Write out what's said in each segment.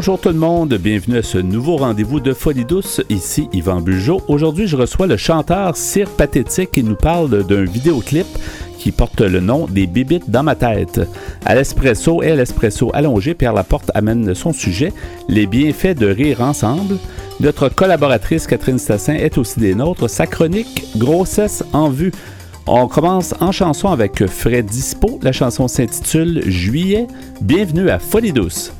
Bonjour tout le monde, bienvenue à ce nouveau rendez-vous de Folie douce. Ici Yvan Bugeaud. Aujourd'hui, je reçois le chanteur Cire Pathétique qui nous parle d'un vidéoclip qui porte le nom des bibites dans ma tête. À l'espresso et à l'espresso allongé, Pierre Laporte amène son sujet, les bienfaits de rire ensemble. Notre collaboratrice Catherine Stassin est aussi des nôtres. Sa chronique Grossesse en vue. On commence en chanson avec Fred Dispo. La chanson s'intitule Juillet. Bienvenue à Folie douce.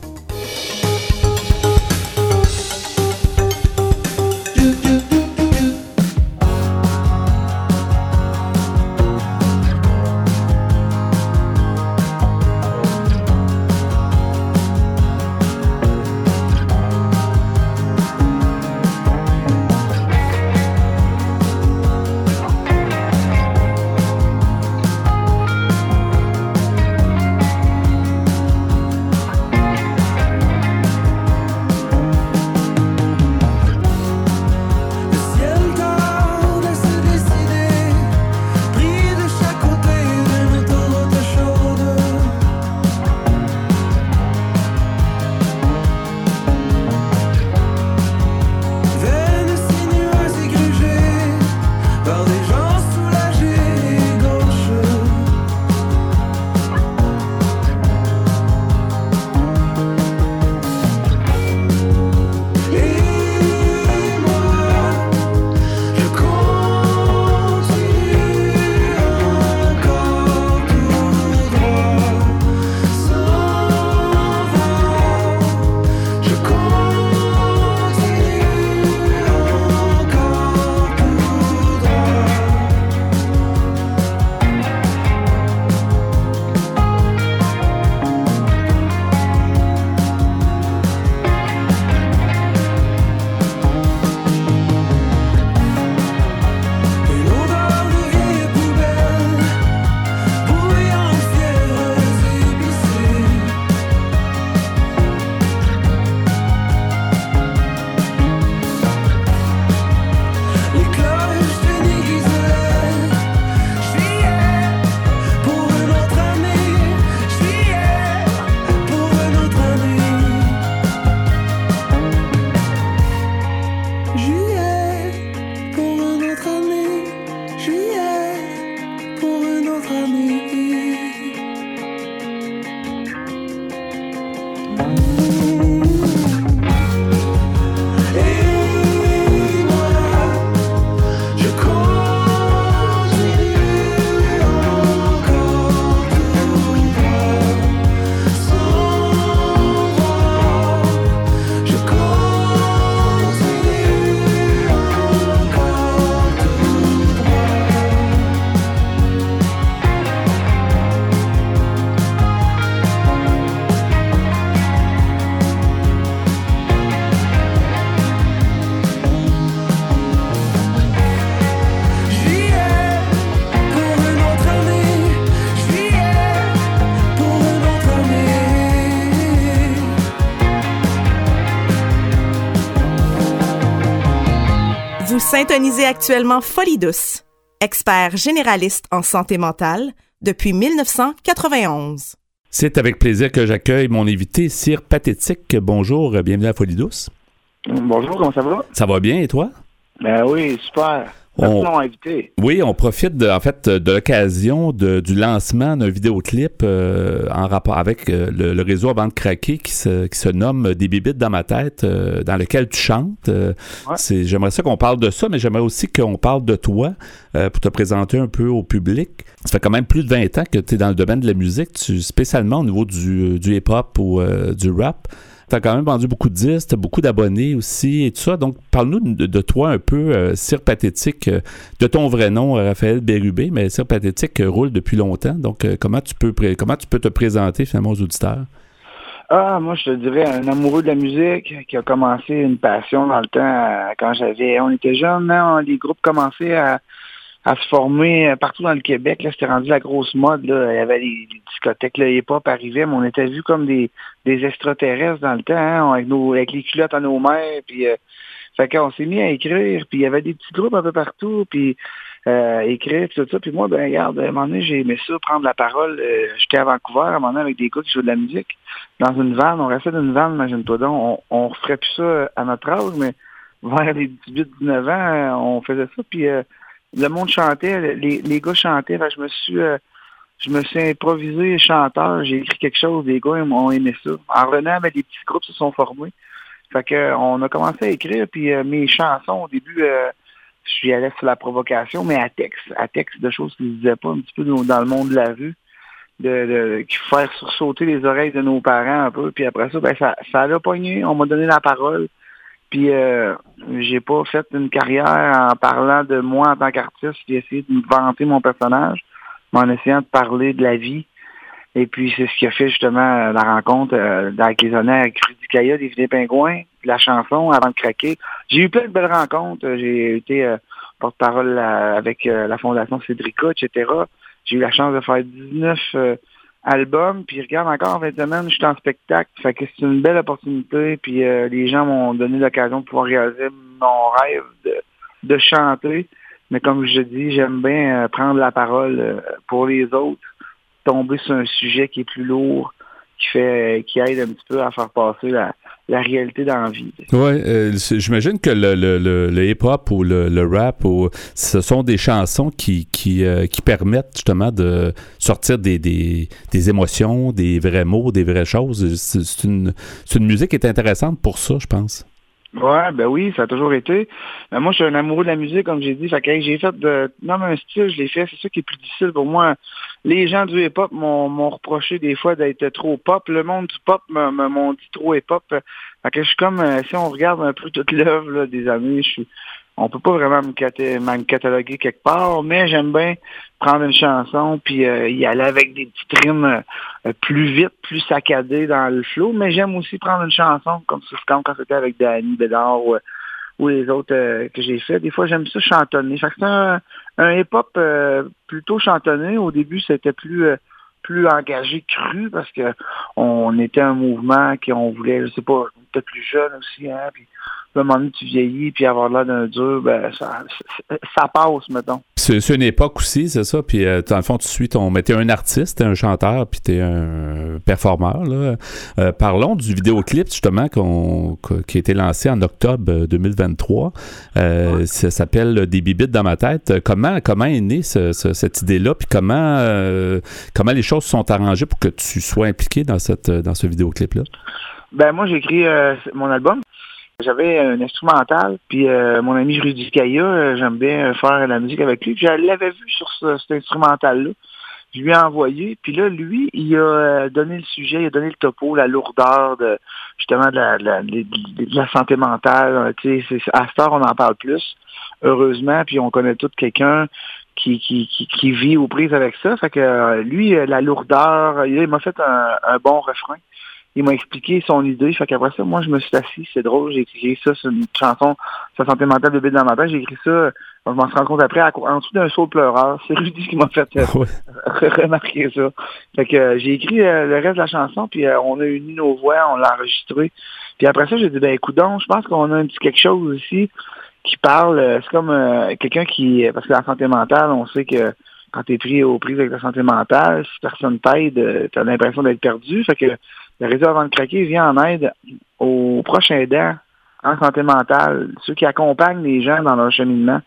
Syntonisez actuellement Folie douce, expert généraliste en santé mentale depuis 1991. C'est avec plaisir que j'accueille mon invité, Cyr Pathétique. Bonjour, bienvenue à Folie douce. Bonjour, comment ça va? Ça va bien et toi? Ben oui, super. Oui, on profite de, en fait de l'occasion du lancement d'un vidéoclip euh, en rapport avec euh, le, réseau Avant de craquer qui se, qui se nomme Des bibites dans ma tête, euh, dans lequel tu chantes. J'aimerais ça qu'on parle de ça, mais j'aimerais aussi qu'on parle de toi pour te présenter un peu au public. Ça fait quand même plus de 20 ans que tu es dans le domaine de la musique, tu, spécialement au niveau du, du hip-hop ou du rap tu as quand même vendu beaucoup de disques, beaucoup d'abonnés aussi et tout ça. Donc, parle-nous de, toi un peu, euh, Pathétique, euh, de ton vrai nom, euh, Raphaël Bérubé, mais Cire Pathétique roule depuis longtemps. Donc, comment, tu peux comment tu peux te présenter finalement aux auditeurs? Ah, moi, je te dirais un amoureux de la musique qui a commencé une passion dans le temps quand j'avais, on était jeunes, hein, les groupes commençaient à, se former euh, partout dans le Québec. Là, c'était rendu la grosse mode. Là. Il y avait les, discothèques, le hip-hop arrivait, mais on était vus comme des, des extraterrestres dans le temps, hein, avec, nos, avec les culottes à nos mains. Puis, euh, fait qu'on s'est mis à écrire, puis il y avait des petits groupes un peu partout, puis euh, écrire, tout ça. Puis moi, ben regarde, à un moment donné, j'ai aimé ça, prendre la parole. Euh, j'étais à Vancouver, à un moment donné, avec des gars qui jouent de la musique, dans une vanne. On restait dans une vanne, imagine-toi donc. On, on referait plus ça à notre âge, mais vers les 18-19 ans, on faisait ça. Puis le monde chantait, les, les gars chantaient. je me suis je me suis improvisé chanteur, j'ai écrit quelque chose, les gars m'ont aimé ça. En revenant, ben, des petits groupes se sont formés. Fait que on a commencé à écrire, puis mes chansons, au début, je suis allé sur la provocation, mais à texte, à texte de choses qui ne disaient pas un petit peu dans le monde de la rue, de, de faire sursauter les oreilles de nos parents un peu. Puis après ça, ben ça, ça a pogné, on m'a donné la parole. Puis euh, j'ai pas fait une carrière en parlant de moi en tant qu'artiste, j'ai essayé de me vanter mon personnage, en essayant de parler de la vie. Et puis c'est ce qui a fait justement la rencontre euh, avec les honneurs avec Rudy Kaya des Vieux Pingouins la chanson avant de craquer. J'ai eu plein de belles rencontres. J'ai été euh, porte-parole avec euh, la Fondation Cédrica, etc. J'ai eu la chance de faire 19 euh, albums. Puis regarde, encore en 20 semaines, je suis en spectacle. Fait que c'est une belle opportunité. Puis les gens m'ont donné l'occasion de pouvoir réaliser mon rêve de, de chanter. Mais comme je dis, j'aime bien prendre la parole pour les autres, tomber sur un sujet qui est plus lourd, qui fait qui aide un petit peu à faire passer la, réalité dans la vie. Oui, euh, j'imagine que le, hip-hop ou le, rap, ou, ce sont des chansons qui, qui, euh, qui permettent justement de sortir des, des, des, émotions, des vrais mots, des vraies choses. C'est une, une musique qui est intéressante pour ça, je pense. Ouais, ben oui, ça a toujours été. Ben moi, je suis un amoureux de la musique, comme j'ai dit. Fait que j'ai fait de. Non, mais un style, je l'ai fait. C'est ça qui est plus difficile pour moi. Les gens du hip-hop m'ont reproché des fois d'être trop pop. Le monde du pop m'ont dit trop hip-hop. Fait que je suis comme euh, si on regarde un peu toute l'œuvre des années, je suis on peut pas vraiment me, cataloguer quelque part, mais j'aime bien prendre une chanson puis euh, y aller avec des petites rimes euh, plus vite, plus saccadées dans le flow, mais j'aime aussi prendre une chanson comme, comme quand c'était avec Danny Bédard ou, les autres euh, que j'ai fait. Des fois, j'aime ça chantonner. Fait que c'est un, hip-hop plutôt chantonné. Au début, c'était plus plus engagé, cru, parce que on était un mouvement qui on voulait, je sais pas, on était plus jeune aussi, hein, à un moment donné, tu vieillis, puis avoir l'air d'un dur, ben, ça, ça passe, mettons. C'est une époque aussi, c'est ça. Puis, euh, dans le fond, tu suis ton. Mais t'es un artiste, t'es un chanteur, puis t'es un performeur. Là. Euh, parlons du vidéoclip, justement, qui a été lancé en octobre 2023. Euh, Ça s'appelle Des bibites dans ma tête. Comment, comment est née cette idée-là? Puis comment, euh, comment les choses sont arrangées pour que tu sois impliqué dans, cette, dans ce vidéoclip-là? Ben moi, j'ai écrit mon album. J'avais un instrumental, puis euh, mon ami Rudy Kaya, euh, j'aime bien faire la musique avec lui. Puis je l'avais vu sur cet instrumental-là. Je lui ai envoyé, puis là, lui, il a euh, donné le sujet, il a donné le topo, la lourdeur de justement de la, de la, santé mentale. Tu sais, à ce temps, on en parle plus, heureusement, puis on connaît tout quelqu'un qui, qui, qui, vit aux prises avec ça. Fait que lui, la lourdeur, il m'a fait un bon refrain il m'a expliqué son idée. Fait qu'après ça, moi, je me suis assis, c'est drôle, j'ai écrit ça sur une chanson, sa santé mentale de Bill dans ma tête. J'ai écrit ça, je m'en suis rendu compte après, en dessous d'un saut pleureur. C'est Rudy qui m'a fait euh, remarquer ça. Fait que euh, j'ai écrit euh, le reste de la chanson, puis on a uni nos voix, on l'a enregistré. Puis après ça, j'ai dit, ben écoute je pense qu'on a un petit quelque chose aussi qui parle. C'est comme quelqu'un qui, parce que la santé mentale, on sait que quand tu es pris aux prises avec la santé mentale, si personne t'aide, tu as l'impression d'être perdu. Fait que le réseau avant de craquer vient en aide aux proches aidants en santé mentale, ceux qui accompagnent les gens dans leur cheminement.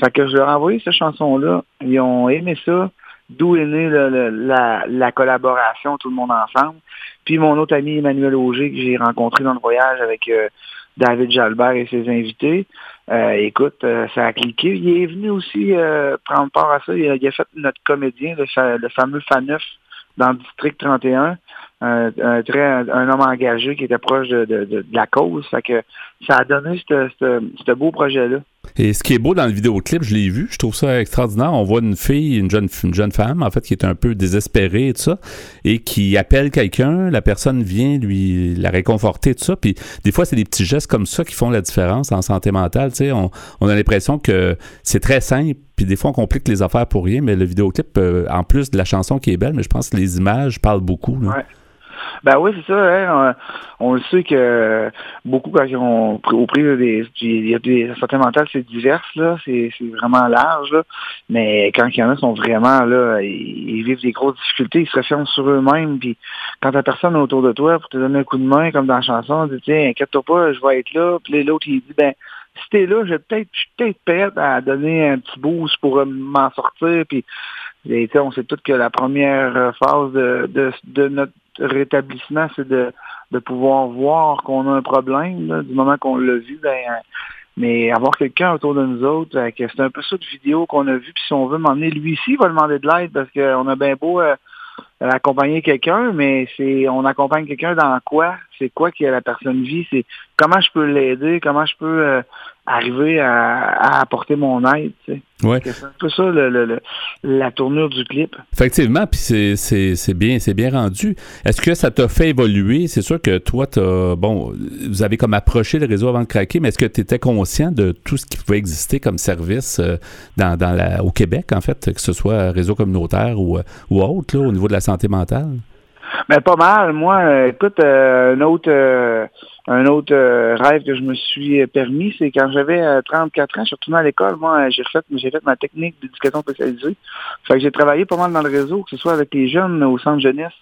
Fait que je leur ai envoyé cette chanson-là. Ils ont aimé ça. D'où est née la, collaboration, tout le monde ensemble. Puis mon autre ami Emmanuel Auger, que j'ai rencontré dans le voyage avec euh, David Jalbert et ses invités. Euh, écoute, euh, ça a cliqué. Il est venu aussi prendre part à ça. Il a, fait notre comédien, le, le fameux Faneuf dans le district 31 un, très, un, homme engagé qui était proche de, de, de, la cause. Fait que ça a donné ce beau projet-là. Et ce qui est beau dans le vidéoclip, je l'ai vu, je trouve ça extraordinaire. On voit une fille, une jeune, une jeune femme, en fait, qui est un peu désespérée et tout ça, et qui appelle quelqu'un, la personne vient lui la réconforter, tout ça. Puis des fois, c'est des petits gestes comme ça qui font la différence en santé mentale. Tu sais, on, a l'impression que c'est très simple, puis des fois, on complique les affaires pour rien, mais le vidéoclip, euh, en plus de la chanson qui est belle, mais je pense que les images parlent beaucoup. Ben oui, c'est ça. Hein, on, le sait que beaucoup quand on au prix des, il y a des santé mentale, c'est divers là, c'est vraiment large. Là. Mais quand il y en a sont vraiment là, ils, vivent des grosses difficultés, ils se referment sur eux-mêmes. Puis quand t'as personne autour de toi pour te donner un coup de main, comme dans la chanson, on dit tiens, inquiète-toi pas, je vais être là. Puis l'autre il dit ben si t'es là, je vais peut-être, suis peut-être prête à donner un petit boost pour m'en sortir. Puis on sait tous que la première phase de, de, de notre rétablissement, c'est de, de pouvoir voir qu'on a un problème. du moment qu'on l'a vu, ben, mais avoir quelqu'un autour de nous autres, euh, c'est un peu ça de vidéo qu'on a vu, puis si on veut m'emmener, lui ici, il va demander de l'aide parce qu'on a bien beau euh, accompagner quelqu'un, mais c'est on accompagne quelqu'un dans quoi? C'est quoi que la personne vit? C'est comment je peux l'aider, comment je peux euh, arriver à, apporter mon aide. Tu sais. Ouais. C'est un peu ça le, la tournure du clip. Effectivement, puis c'est bien, c'est bien rendu. Est-ce que ça t'a fait évoluer? C'est sûr que toi, as, bon, vous avez comme approché le réseau avant de craquer, mais est-ce que tu étais conscient de tout ce qui pouvait exister comme service euh, dans, dans la, au Québec, en fait, que ce soit réseau communautaire ou, ou autre, là, au niveau de la santé mentale? Mais pas mal. Moi, euh, écoute, euh, un autre euh, un autre rêve que je me suis permis, c'est quand j'avais 34 ans, je suis retourné à l'école, moi, j'ai refait j'ai fait ma technique d'éducation spécialisée. Fait que j'ai travaillé pas mal dans le réseau, que ce soit avec les jeunes au centre jeunesse.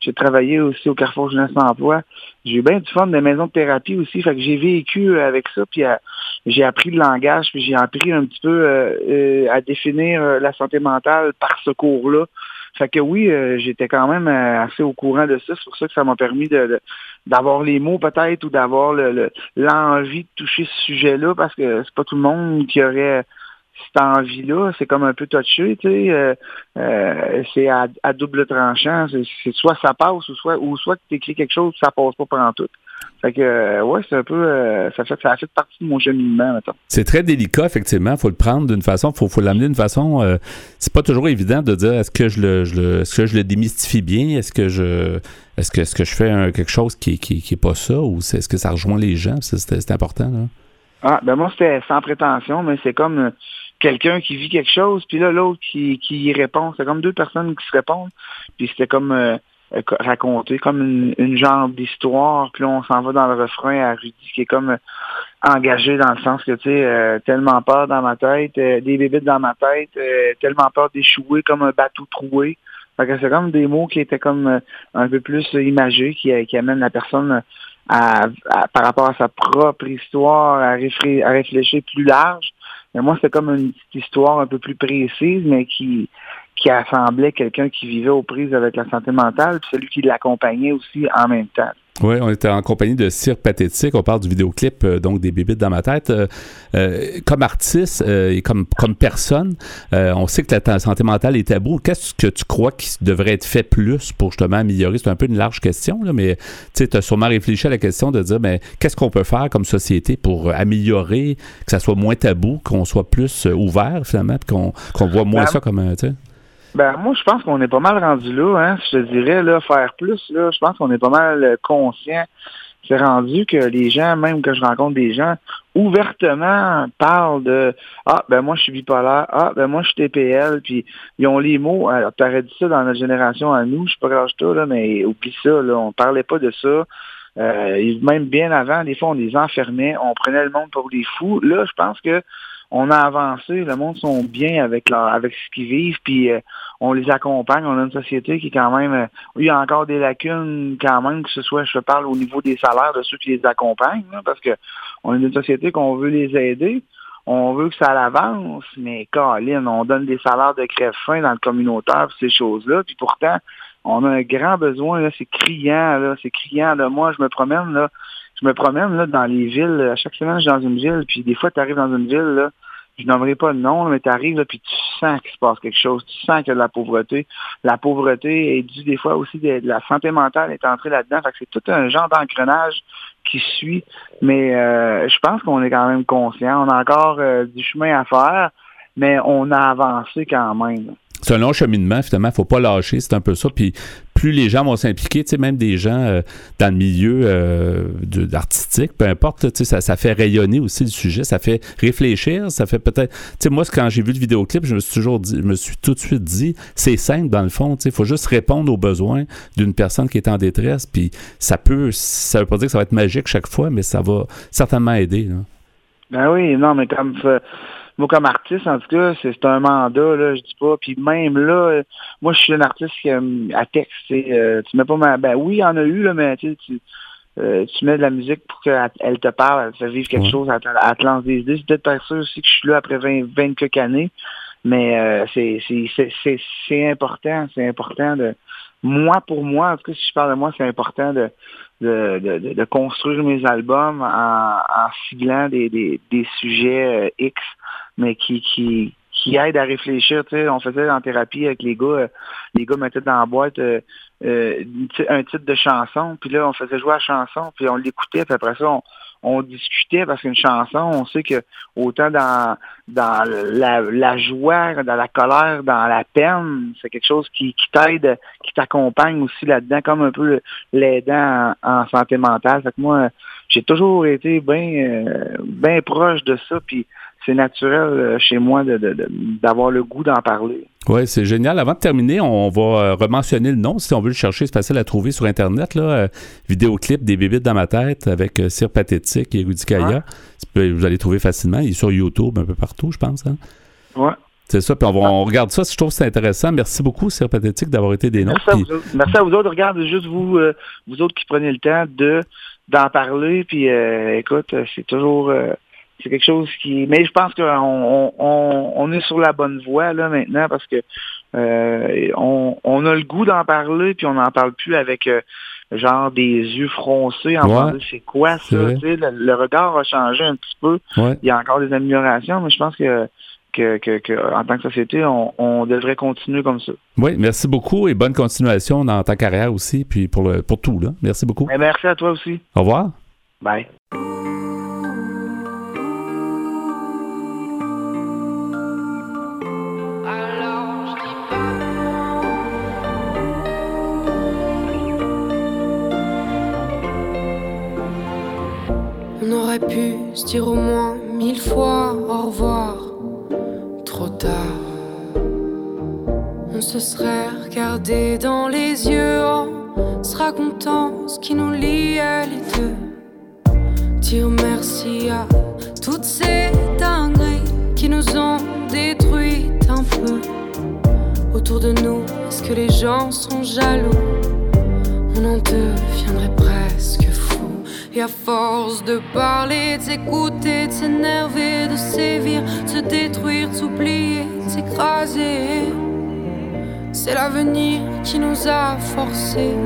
J'ai travaillé aussi au Carrefour Jeunesse Emploi. J'ai eu bien du fun des maisons de thérapie aussi. Fait que j'ai vécu avec ça, puis j'ai appris le langage, puis j'ai appris un petit peu à définir la santé mentale par ce cours-là. Fait que oui, euh, j'étais quand même euh, assez au courant de ça. C'est pour ça que ça m'a permis de, d'avoir les mots peut-être ou d'avoir le, l'envie de toucher ce sujet-là parce que c'est pas tout le monde qui aurait cette envie-là, c'est comme un peu touché, tu sais, euh, c'est à, double tranchant. C'est, soit ça passe ou soit ou soit que tu écris quelque chose, ça passe pas pendant tout. Fait que, euh, ouais, c'est un peu, euh, ça, fait, ça fait partie de mon cheminement, maintenant. C'est très délicat, effectivement. faut le prendre d'une façon, faut, faut l'amener d'une façon. Euh, c'est pas toujours évident de dire est-ce que je le, je le est-ce que je le démystifie bien, est-ce que je, est-ce que, est-ce que je fais quelque chose qui, qui, qui est pas ça, ou est-ce que ça rejoint les gens, c'est, important, là. Ah, ben moi, c'était sans prétention, mais c'est comme quelqu'un qui vit quelque chose, puis là, l'autre qui, qui y répond. C'est comme deux personnes qui se répondent, puis c'était comme euh, raconter comme une, une genre d'histoire, puis on s'en va dans le refrain à Rudy qui est comme euh, engagé dans le sens que, tu sais, euh, tellement peur dans ma tête, des bébites dans ma tête, tellement peur d'échouer comme un bateau troué. Fait que c'est comme des mots qui étaient comme un peu plus imagés, qui, qui amènent la personne à, par rapport à sa propre histoire, à, à réfléchir plus large. Mais moi, c'était comme une histoire un peu plus précise, mais qui, qui assemblait quelqu'un qui vivait aux prises avec la santé mentale, puis celui qui l'accompagnait aussi en même temps. Oui, on était en compagnie de Cirque Pathétique. On parle du vidéoclip, euh, donc des bébites dans ma tête. Euh, euh, comme artiste et comme, comme personne, on sait que la santé mentale est tabou. Qu'est-ce que tu crois qui devrait être fait plus pour justement améliorer? C'est un peu une large question, là, mais tu as sûrement réfléchi à la question de dire, mais qu'est-ce qu'on peut faire comme société pour améliorer, que ça soit moins tabou, qu'on soit plus ouvert finalement, qu'on voit moins ben, ça comme... un ben, moi, je pense qu'on est pas mal rendu là, hein. Je te dirais, là, faire plus, là, je pense qu'on est pas mal euh, conscient. C'est rendu que les gens, même que je rencontre des gens, ouvertement parlent de Ah, ben moi je suis bipolaire, ah, ben moi je suis TPL, puis ils ont les mots. Alors, t'aurais dit ça dans notre génération à nous, je suis pas grave toi, là, mais oublie ça, là, on parlait pas de ça. Euh, même bien avant, des fois, on les enfermait, on prenait le monde pour des fous. Là, je pense que on a avancé, le monde sont bien avec leur, avec ce qu'ils vivent, puis euh, on les accompagne. On a une société qui quand même, euh, il y a encore des lacunes quand même, que ce soit, je parle au niveau des salaires de ceux qui les accompagnent, parce que on est une société qu'on veut les aider. On veut que ça l'avance, mais Caroline, on donne des salaires de crève-fin dans le communautaire, ces choses-là, puis pourtant, on a un grand besoin, là, c'est criant, là, c'est criant. de Moi, je me promène, là, je me promène là, dans les villes. À chaque semaine, je suis dans une ville, puis des fois, tu arrives dans une ville, là, je n'aimerais pas de nom, mais tu arrives puis tu sens qu'il se passe quelque chose, tu sens qu'il y a de la pauvreté. La pauvreté est due des fois aussi de, la santé mentale est entrée là-dedans. Fait que c'est tout un genre d'engrenage qui suit. Mais euh, je pense qu'on est quand même conscient. On a encore euh, du chemin à faire, mais on a avancé quand même. C'est un long cheminement, finalement. Faut pas lâcher, c'est un peu ça. Puis plus les gens vont s'impliquer, tu sais, même des gens euh, dans le milieu euh, artistique, peu importe, tu sais, ça, ça, fait rayonner aussi le sujet, ça fait réfléchir, ça fait peut-être... Tu sais, moi, quand j'ai vu le vidéoclip, je me suis toujours dit, je me suis tout de suite dit, c'est simple dans le fond, tu sais, il faut juste répondre aux besoins d'une personne qui est en détresse, puis ça peut, ça veut pas dire que ça va être magique chaque fois, mais ça va certainement aider. Là. Ben oui, non, mais comme moi, comme artiste, en tout cas, c'est un mandat, là, je dis pas. Puis même là, moi, je suis un artiste qui, à texte. Euh, tu mets pas ma. Ben oui, il y en a eu, là, mais tu, euh, tu mets de la musique pour qu'elle te parle, elle te fait vivre quelque chose, elle, te lance des idées. C'est peut-être pas ça aussi que je suis là après 20, 20 quelques années. Mais euh, c'est important, c'est important de. Moi, pour moi, en tout cas, si je parle de moi, c'est important de, de, de, de, construire mes albums en, en ciblant des, des, des sujets euh, X mais qui, qui, aide à réfléchir. On faisait en thérapie avec les gars, euh, les gars mettaient dans la boîte euh, euh, un titre de chanson, puis là, on faisait jouer la chanson, puis on l'écoutait, puis après ça, on, discutait parce qu'une chanson, on sait que autant dans dans la, joie, dans la colère, dans la peine, c'est quelque chose qui, t'aide, qui t'accompagne aussi là-dedans, comme un peu l'aidant en, santé mentale. Fait que moi, j'ai toujours été bien bien proche de ça, puis c'est naturel euh, chez moi d'avoir le goût d'en parler. Oui, c'est génial. Avant de terminer, on va euh, rementionner le nom. Si on veut le chercher, c'est facile à trouver sur Internet. Là. Euh, vidéoclip des bébites dans ma tête avec Cire Pathétique et Rudy Kaya. Vous allez trouver facilement. Il est sur YouTube un peu partout, je pense. Hein? Oui. C'est ça, puis on, regarde ça. Je trouve que c'est intéressant. Merci beaucoup, Cire Pathétique, d'avoir été des nôtres. Merci, à vous, Merci à vous autres. Regarde, juste vous, vous autres qui prenez le temps de d'en parler. Puis, écoute, c'est toujours c'est quelque chose qui. Mais je pense qu'on on, on, est sur la bonne voie là maintenant parce que euh, on, on, a le goût d'en parler puis on n'en parle plus avec euh, genre des yeux froncés en c'est quoi ça le, regard a changé un petit peu il y a encore des améliorations mais je pense que que, que, en tant que société, on, on, devrait continuer comme ça. Oui, merci beaucoup et bonne continuation dans ta carrière aussi, puis pour, le, pour tout. Là. Merci beaucoup. Et merci à toi aussi. Au revoir. Bye. Aurait pu se dire au moins mille fois au revoir. Trop tard. On se serait regardé dans les yeux en se racontant ce qui nous liait les deux. Dire merci à toutes ces dingueries qui nous ont détruites un peu. Autour de nous, est-ce que les gens sont jaloux? On en presque et à force de parler, de s'écouter, de s'énerver, de sévir, de se détruire, de s'oublier, de s'écraser, c'est l'avenir qui nous a forcés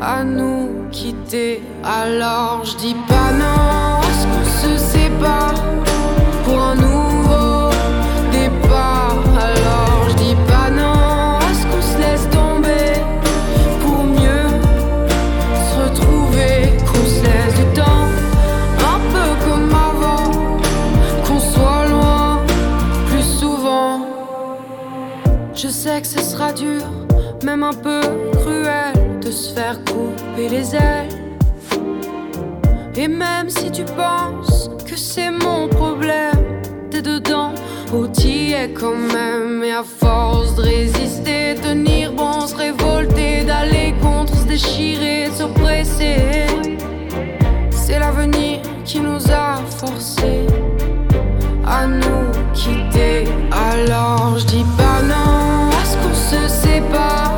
à nous quitter. Alors je dis pas non, est-ce qu'on se sépare pour nouveau que ce sera dur, même un peu cruel, de se faire couper les ailes. Et même si tu penses que c'est mon problème, t'es dedans, ou t'y es quand même. Et à force de résister, tenir bon, se révolter, d'aller contre, se déchirer, se presser. C'est l'avenir qui nous a forcés à nous quitter. Alors je dis pas non, se sépare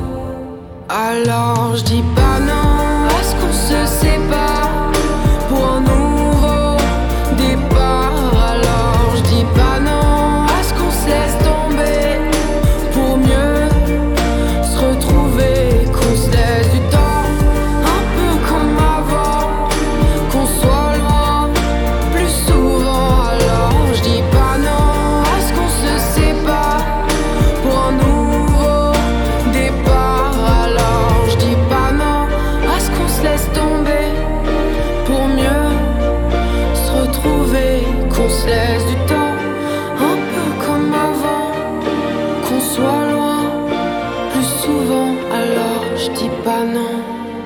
Alors je dis pas non à ce qu'on se sépare. Pour un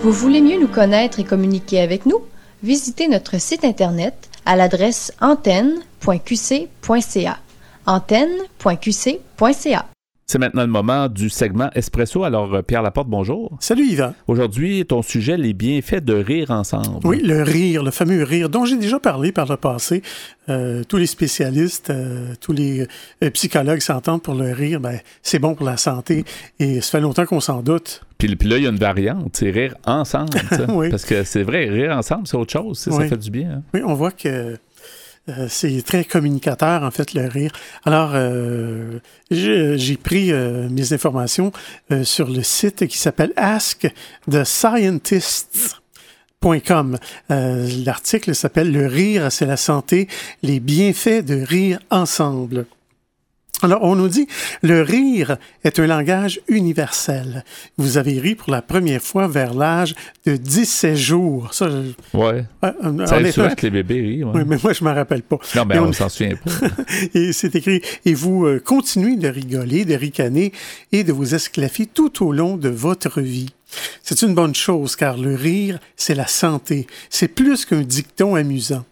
Vous voulez mieux nous connaître et communiquer avec nous? Visitez notre site internet à l'adresse antenne.qc.ca. antenne.qc.ca. C'est maintenant le moment du segment Espresso. Alors, euh, Pierre Laporte, bonjour. Salut Yvan. Aujourd'hui, ton sujet, les bienfaits de rire ensemble. Oui, le rire, le fameux rire dont j'ai déjà parlé par le passé. Euh, tous les spécialistes, euh, tous les psychologues s'entendent pour le rire. Ben, c'est bon pour la santé et ça fait longtemps qu'on s'en doute. Puis, puis là, il y a une variante, c'est rire ensemble. Oui. Parce que c'est vrai, rire ensemble, c'est autre chose. Ça fait du bien. hein. Oui, on voit que euh, c'est très communicateur, en fait, le rire. Alors, euh, j'ai pris euh, mes informations euh, sur le site qui s'appelle Ask L'article s'appelle Le rire, c'est la santé, les bienfaits de rire ensemble. Alors, on nous dit, le rire est un langage universel. Vous avez ri pour la première fois vers l'âge de 17 jours. Ça, je- Ouais. euh, Ça arrive honnêtement, souvent que les bébés rient. ouais. oui, mais moi, je m'en rappelle pas. Non, mais on- s'en souvient pas. Et c'est écrit, et vous euh, continuez de rigoler, de ricaner et de vous esclaffer tout au long de votre vie. C'est une bonne chose car le rire, c'est la santé. C'est plus qu'un dicton amusant.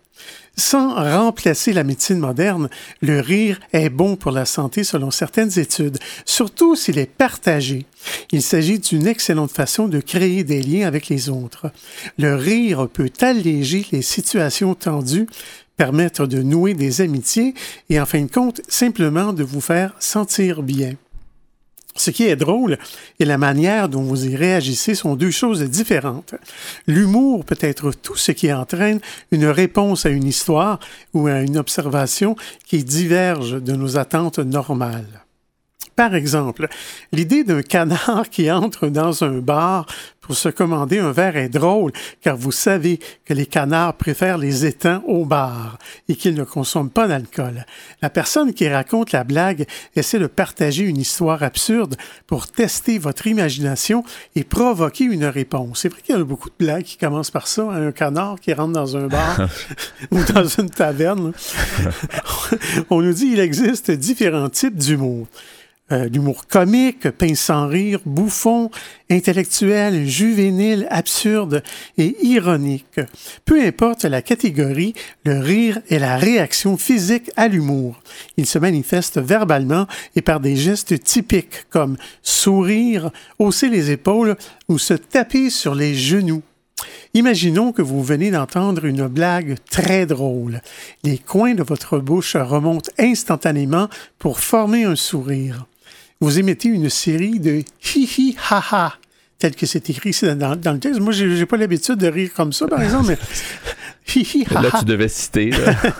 Sans remplacer la médecine moderne, le rire est bon pour la santé selon certaines études, surtout s'il est partagé. Il s'agit d'une excellente façon de créer des liens avec les autres. Le rire peut alléger les situations tendues, permettre de nouer des amitiés et en fin de compte, simplement de vous faire sentir bien. Ce qui est drôle et la manière dont vous y réagissez sont deux choses différentes. L'humour peut être tout ce qui entraîne une réponse à une histoire ou à une observation qui diverge de nos attentes normales. Par exemple, l'idée d'un canard qui entre dans un bar pour se commander un verre est drôle, car vous savez que les canards préfèrent les étangs au bar et qu'ils ne consomment pas d'alcool. La personne qui raconte la blague essaie de partager une histoire absurde pour tester votre imagination et provoquer une réponse. C'est vrai qu'il y a beaucoup de blagues qui commencent par ça, hein, un canard qui rentre dans un bar ou dans une taverne. On nous dit qu'il existe différents types d'humour. Euh, l'humour comique, pince sans rire, bouffon, intellectuel, juvénile, absurde et ironique. Peu importe la catégorie, le rire est la réaction physique à l'humour. Il se manifeste verbalement et par des gestes typiques comme sourire, hausser les épaules ou se taper sur les genoux. Imaginons que vous venez d'entendre une blague très drôle. Les coins de votre bouche remontent instantanément pour former un sourire. Vous émettez une série de hi-hi ha-ha, tel que c'est écrit ici dans, dans le texte. Moi, j'ai j'ai pas l'habitude de rire comme ça, par exemple, mais hi-hi Là, tu devais citer.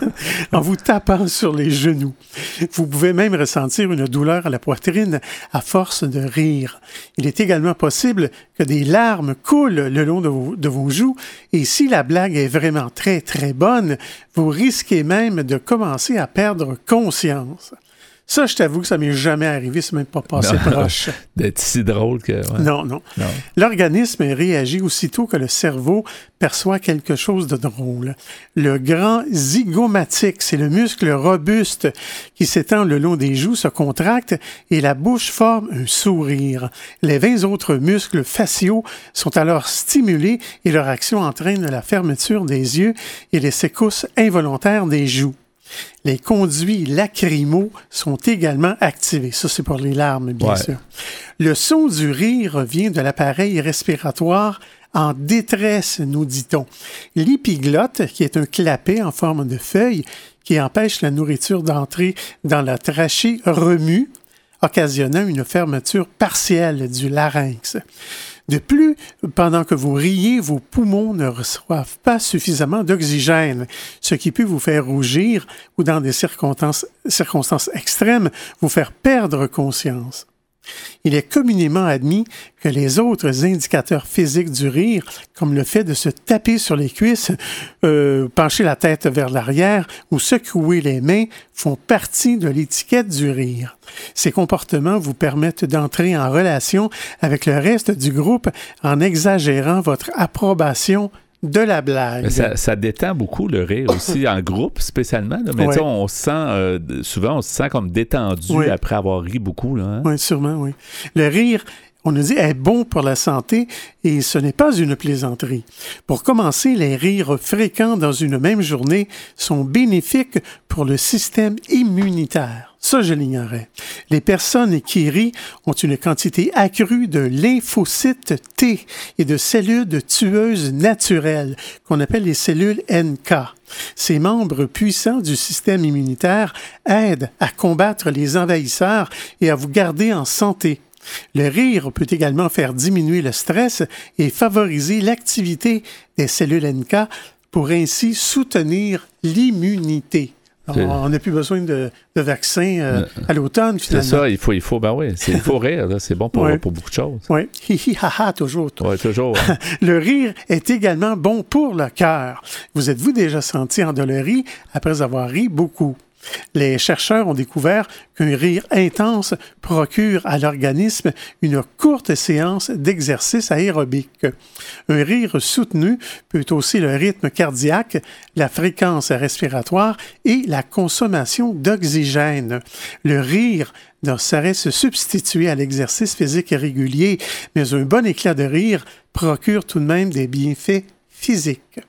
en vous tapant sur les genoux. Vous pouvez même ressentir une douleur à la poitrine à force de rire. Il est également possible que des larmes coulent le long de vos, de vos joues et si la blague est vraiment très très bonne, vous risquez même de commencer à perdre conscience. Ça, je t'avoue que ça m'est jamais arrivé, c'est même pas passé proche. D'être si drôle que. Non, non. L'organisme réagit aussitôt que le cerveau perçoit quelque chose de drôle. Le grand zygomatique, c'est le muscle robuste qui s'étend le long des joues, se contracte et la bouche forme un sourire. Les 20 autres muscles faciaux sont alors stimulés et leur action entraîne la fermeture des yeux et les secousses involontaires des joues. Les conduits lacrymaux sont également activés. Ça, c'est pour les larmes, bien sûr. Le son du rire vient de l'appareil respiratoire en détresse, nous dit-on. L'épiglotte, qui est un clapet en forme de feuille qui empêche la nourriture d'entrer dans la trachée, remue, occasionnant une fermeture partielle du larynx. De plus, pendant que vous riez, vos poumons ne reçoivent pas suffisamment d'oxygène, ce qui peut vous faire rougir ou, dans des circonstances, extrêmes, vous faire perdre conscience. Il est communément admis que les autres indicateurs physiques du rire, comme le fait de se taper sur les cuisses, euh, pencher la tête vers l'arrière ou secouer les mains, font partie de l'étiquette du rire. Ces comportements vous permettent d'entrer en relation avec le reste du groupe en exagérant votre approbation de la blague. Ça, détend beaucoup le rire aussi en groupe spécialement. Mais on sent euh, souvent on se sent comme détendu après avoir ri beaucoup. Hein. Oui, sûrement, oui. Le rire on nous dit est bon pour la santé et ce n'est pas une plaisanterie. Pour commencer, les rires fréquents dans une même journée sont bénéfiques pour le système immunitaire. Ça, je l'ignorais. Les personnes qui rient ont une quantité accrue de lymphocytes T et de cellules tueuses naturelles, qu'on appelle les cellules NK. Ces membres puissants du système immunitaire aident à combattre les envahisseurs et à vous garder en santé. Le rire peut également faire diminuer le stress et favoriser l'activité des cellules NK pour ainsi soutenir l'immunité. On n'a plus besoin de, vaccins euh, à l'automne, finalement. C'est ça, il faut, il faut, ben oui, il faut rire, c'est bon pour, pour, beaucoup de choses. Oui, hi ha ha, toujours. Oui, toujours. le rire est également bon pour le cœur. Vous êtes-vous déjà senti endolori après avoir ri beaucoup? Les chercheurs ont découvert qu'un rire intense procure à l'organisme une courte séance d'exercice aérobique. Un rire soutenu peut aussi le rythme cardiaque, la fréquence respiratoire et la consommation d'oxygène. Le rire ne saurait se substituer à l'exercice physique régulier, mais un bon éclat de rire procure tout de même des bienfaits physiques.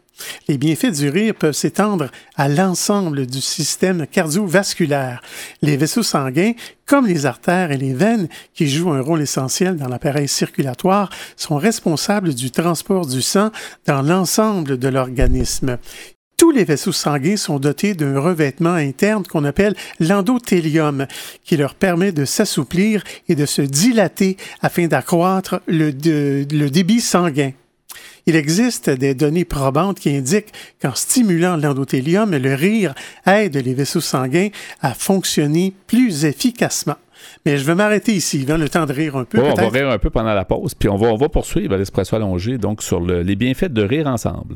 Les bienfaits du rire peuvent s'étendre à l'ensemble du système cardiovasculaire. Les vaisseaux sanguins, comme les artères et les veines, qui jouent un rôle essentiel dans l'appareil circulatoire, sont responsables du transport du sang dans l'ensemble de l'organisme. Tous les vaisseaux sanguins sont dotés d'un revêtement interne qu'on appelle l'endothélium, qui leur permet de s'assouplir et de se dilater afin d'accroître le, le débit sanguin. Il existe des données probantes qui indiquent qu'en stimulant l'endothélium, le rire aide les vaisseaux sanguins à fonctionner plus efficacement. Mais je vais m'arrêter ici, le temps de rire un peu. on va rire un peu pendant la pause, puis on va, on va poursuivre l'espresso allongé donc sur les bienfaits de rire ensemble.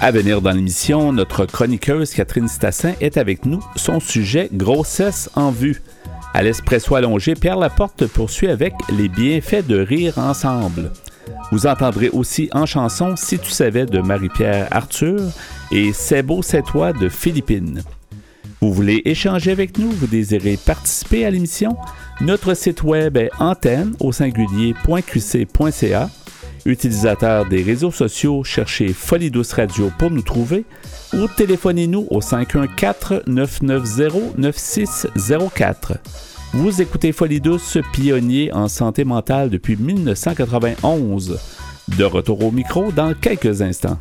À venir dans l'émission, notre chroniqueuse Catherine Stassin est avec nous. Son sujet, grossesse en vue. À l'espresso allongé, Pierre Laporte poursuit avec les bienfaits de rire ensemble. Vous entendrez aussi en chanson Si tu savais de Marie-Pierre Arthur et C'est beau, c'est toi de Philippine. Vous voulez échanger avec nous? Vous désirez participer à l'émission? Notre site web est antenne au singulier.qc.ca Utilisateurs des réseaux sociaux, cherchez Folie Douce Radio pour nous trouver ou téléphonez-nous au 514-990-9604. Vous écoutez Folie Douce, pionnier en santé mentale depuis 1991. De retour au micro dans quelques instants.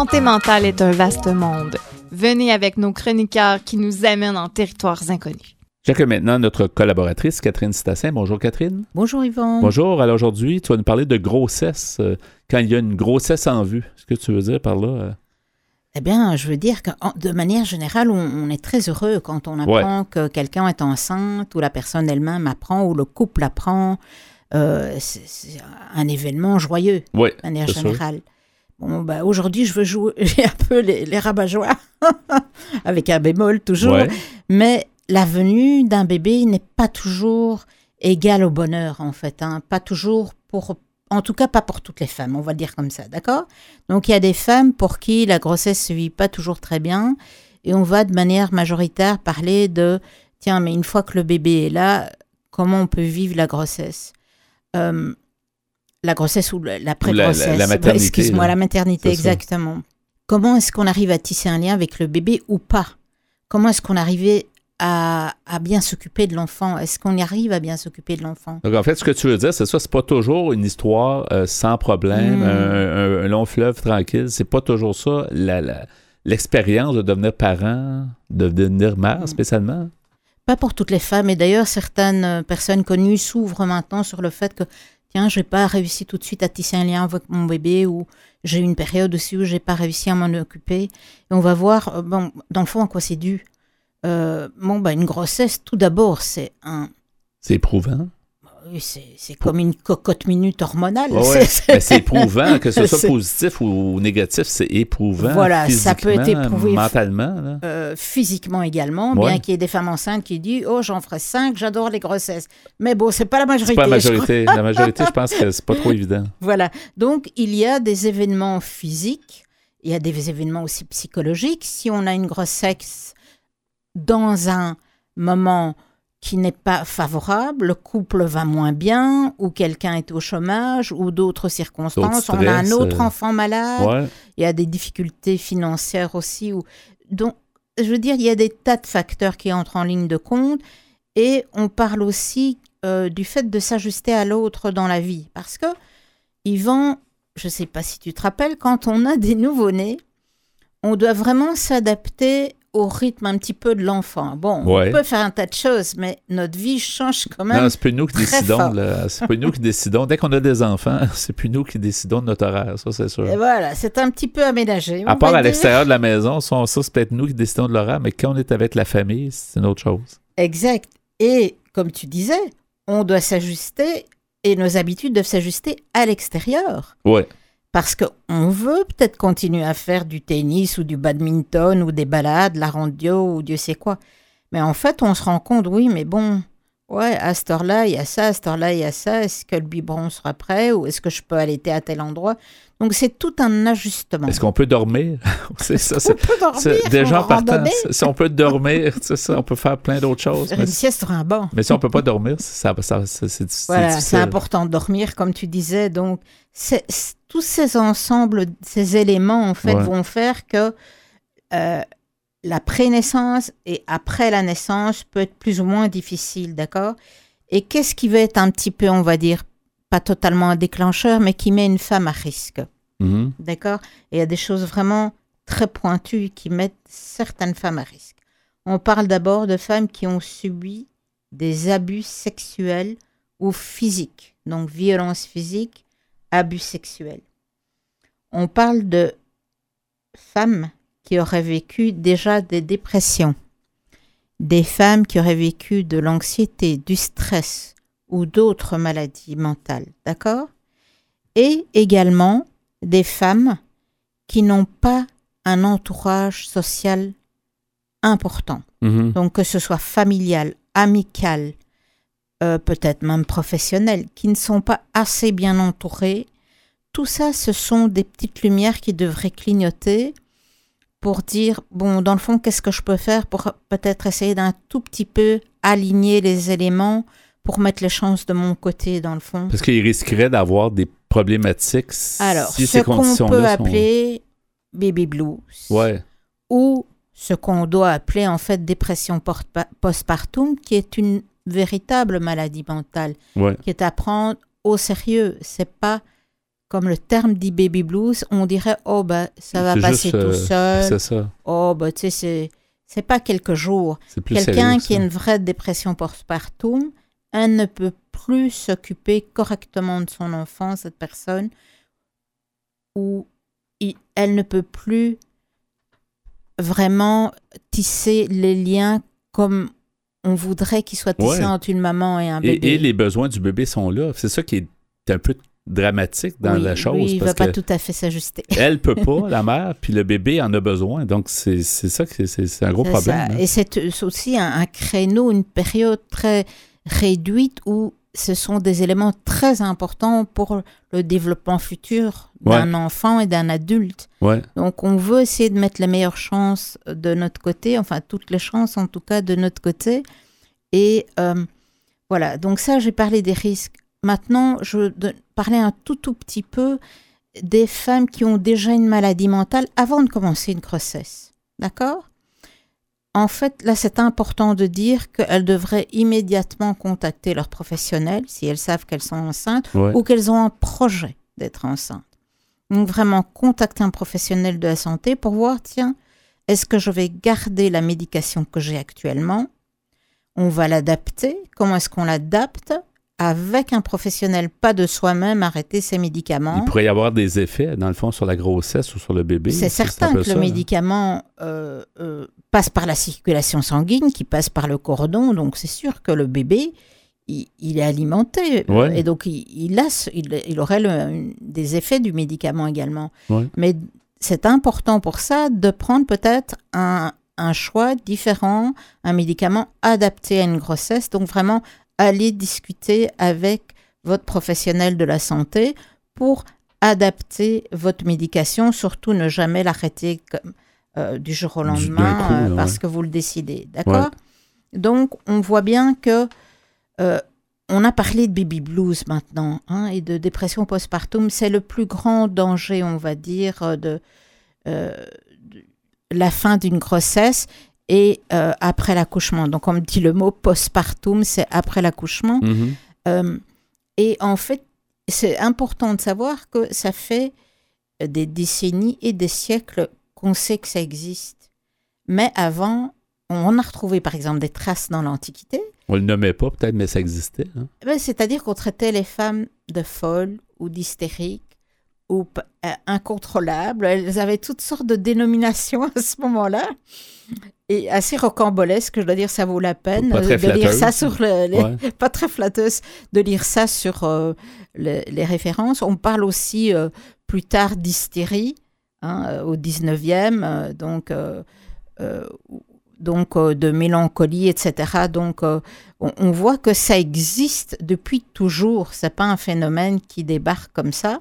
Santé mentale est un vaste monde. Venez avec nos chroniqueurs qui nous amènent en territoires inconnus. J'accueille maintenant notre collaboratrice, Catherine Stassin. Bonjour, Catherine. Bonjour, Yvon. Bonjour. Alors, aujourd'hui, tu vas nous parler de grossesse. Euh, quand il y a une grossesse en vue, ce que tu veux dire par là? Euh? Eh bien, je veux dire que de manière générale, on, est très heureux quand on apprend que quelqu'un est enceinte ou la personne elle-même apprend ou le couple apprend. Euh, c'est un événement joyeux, de manière générale. Bon, bah, aujourd'hui, je veux jouer un peu les, les rabat avec un bémol toujours. Mais la venue d'un bébé n'est pas toujours égale au bonheur, en fait. Hein. Pas toujours pour. En tout cas, pas pour toutes les femmes, on va dire comme ça, d'accord? Donc, il y a des femmes pour qui la grossesse se vit pas toujours très bien. Et on va de manière majoritaire parler de tiens, mais une fois que le bébé est là, comment on peut vivre la grossesse? Euh, la grossesse ou la pré-grossesse. La, maternité. Excuse-moi, la maternité, exactement. Comment est-ce qu'on arrive à tisser un lien avec le bébé ou pas? Comment est-ce qu'on arrive à, à, bien s'occuper de l'enfant? Est-ce qu'on y arrive à bien s'occuper de l'enfant? Donc en fait, ce que tu veux dire, c'est ça, c'est pas toujours une histoire euh, sans problème, hmm. un, long fleuve tranquille. C'est pas toujours ça. L'expérience de devenir parent, de devenir mère, hmm. spécialement. Pas pour toutes les femmes. Et d'ailleurs, certaines personnes connues s'ouvrent maintenant sur le fait que tiens, je n'ai pas réussi tout de suite à tisser un lien avec mon bébé ou j'ai eu une période aussi où j'ai pas réussi à m'en occuper. Et on va voir, euh, bon, dans le fond, à quoi c'est dû. Euh, bon, bah, une grossesse, tout d'abord, c'est un. C'est éprouvant c'est comme une cocotte minute hormonale. c'est éprouvant, que ce soit positif ou négatif, c'est éprouvant. Voilà, ça peut être éprouvé mentalement. Euh, physiquement également, bien qu'il y ait des femmes enceintes qui disent Oh, j'en ferai cinq, j'adore les grossesses. Mais bon, c'est pas la majorité. pas la majorité. la majorité, je pense que c'est pas trop évident. Voilà. Donc, il y a des événements physiques, il y a des événements aussi psychologiques. Si on a une grossesse dans un moment qui n'est pas favorable, le couple va moins bien, ou quelqu'un est au chômage, ou d'autres circonstances, on a un autre euh, enfant malade, il y a des difficultés financières aussi. Ou... Donc, je veux dire, il y a des tas de facteurs qui entrent en ligne de compte, et on parle aussi euh, du fait de s'ajuster à l'autre dans la vie. Parce que, Yvan, je ne sais pas si tu te rappelles, quand on a des nouveau-nés, on doit vraiment s'adapter au rythme un petit peu de l'enfant. Bon, on peut faire un tas de choses, mais notre vie change quand même. Non, c'est plus nous qui décidons. C'est plus nous qui décidons. Dès qu'on a des enfants, c'est plus nous qui décidons de notre horaire, ça c'est sûr. Et voilà, c'est un petit peu aménagé. À part à l'extérieur de la maison, ça, c'est peut-être nous qui décidons de l'horaire, mais quand on est avec la famille, c'est une autre chose. Exact. Et comme tu disais, on doit s'ajuster et nos habitudes doivent s'ajuster à l'extérieur. Ouais parce qu'on veut peut-être continuer à faire du tennis ou du badminton ou des balades, la radio ou Dieu sait quoi. Mais en fait, on se rend compte, oui, mais bon, ouais, à cette heure-là, il y a ça, à cette heure-là, il y a ça. Est-ce que le biberon sera prêt ou est-ce que je peux allaiter à tel endroit? Donc, c'est tout un ajustement. Est-ce qu'on peut dormir? C'est ça. C'est, peut dormir. Déjà, partant, si on peut dormir, ça, on peut faire plein d'autres choses. Une sieste sur un banc. Mais si on peut pas dormir, ça, ça, c'est, voilà, c'est important de dormir, comme tu disais. Donc, tous ces ensembles, ces éléments, en fait, vont faire que euh, la prénaissance et après la naissance peut être plus ou moins difficile, d'accord? Et qu'est-ce qui va être un petit peu, on va dire, pas totalement un déclencheur, mais qui met une femme à risque? Mm-hmm. D'accord? Et il y a des choses vraiment très pointues qui mettent certaines femmes à risque. On parle d'abord de femmes qui ont subi des abus sexuels ou physiques, donc violence physique, abus sexuels. On parle de femmes qui auraient vécu déjà des dépressions, des femmes qui auraient vécu de l'anxiété, du stress ou d'autres maladies mentales, d'accord? Et également des femmes qui n'ont pas un entourage social important. Mm-hmm. Donc que ce soit familial, amical, euh, peut-être même professionnels, qui ne sont pas assez bien entourés. Tout ça, ce sont des petites lumières qui devraient clignoter pour dire, bon, dans le fond, qu'est-ce que je peux faire pour peut-être essayer d'un tout petit peu aligner les éléments pour mettre les chances de mon côté, dans le fond. Parce qu'il risquerait d'avoir des problématiques Alors, si ce qu'on peut appeler baby blues. Ouais. Ou ce qu'on doit appeler en fait dépression postpartum, qui est une véritable maladie mentale qui est à prendre au sérieux. C'est pas comme le terme dit baby blues, on dirait oh ben ça va passer tout seul. C'est ça. Oh ben tu sais c'est c'est pas quelques jours. Quelqu'un qui a une vraie dépression postpartum, elle ne peut plus s'occuper correctement de son enfant, cette personne, ou elle ne peut plus vraiment tisser les liens comme on voudrait qu'ils soient tissés entre une maman et un bébé. Et, les besoins du bébé sont là. C'est ça qui est un peu dramatique dans la chose. Oui, il ne va pas tout à fait s'ajuster. elle peut pas, la mère, puis le bébé en a besoin. Donc, c'est ça que c'est un gros problème. Hein. Et c'est aussi un, créneau, une période très réduite où ce sont des éléments très importants pour le développement futur d'un enfant et d'un adulte. Donc on veut essayer de mettre les meilleures chances de notre côté, enfin toutes les chances en tout cas de notre côté. Et euh, voilà, donc ça j'ai parlé des risques. Maintenant, je veux parler un tout tout petit peu des femmes qui ont déjà une maladie mentale avant de commencer une grossesse. D'accord? En fait, là, c'est important de dire qu'elles devraient immédiatement contacter leur professionnel si elles savent qu'elles sont enceintes ou qu'elles ont un projet d'être enceintes. Donc, vraiment, contacter un professionnel de la santé pour voir, tiens, est-ce que je vais garder la médication que j'ai actuellement? On va l'adapter? Comment est-ce qu'on l'adapte? Avec un professionnel, pas de soi-même arrêter ses médicaments. Il pourrait y avoir des effets, dans le fond, sur la grossesse ou sur le bébé. C'est certain que le hein. médicament euh, euh, passe par la circulation sanguine, qui passe par le cordon, donc c'est sûr que le bébé, il, est alimenté. Et donc, il, a, il, aurait des effets du médicament également. Mais c'est important pour ça de prendre peut-être un, un choix différent, un médicament adapté à une grossesse. Donc, vraiment allez discuter avec votre professionnel de la santé pour adapter votre médication, surtout ne jamais l'arrêter euh, du jour au lendemain euh, parce que vous le décidez. D'accord Donc, on voit bien que euh, on a parlé de baby blues maintenant hein, et de dépression postpartum. C'est le plus grand danger, on va dire, de, de la fin d'une grossesse et euh, après l'accouchement. Donc, on me dit le mot postpartum, c'est après l'accouchement. Mhm. Euh, et en fait, c'est important de savoir que ça fait des décennies et des siècles qu'on sait que ça existe. Mais avant, on a retrouvé par exemple des traces dans l'Antiquité. On le nommait pas peut-être, mais ça existait. Hein. Ben, c'est-à-dire qu'on traitait les femmes de folles ou d'hystériques ou euh, incontrôlables. Elles avaient toutes sortes de dénominations à ce moment-là et assez rocambolesque, je dois dire, ça vaut la peine de lire ça sur les, pas très flatteuse, de lire ça sur euh, les, références. On parle aussi euh, plus tard d'hystérie hein, au 19e, donc donc de mélancolie, etc. Donc on, on, voit que ça existe depuis toujours. C'est pas un phénomène qui débarque comme ça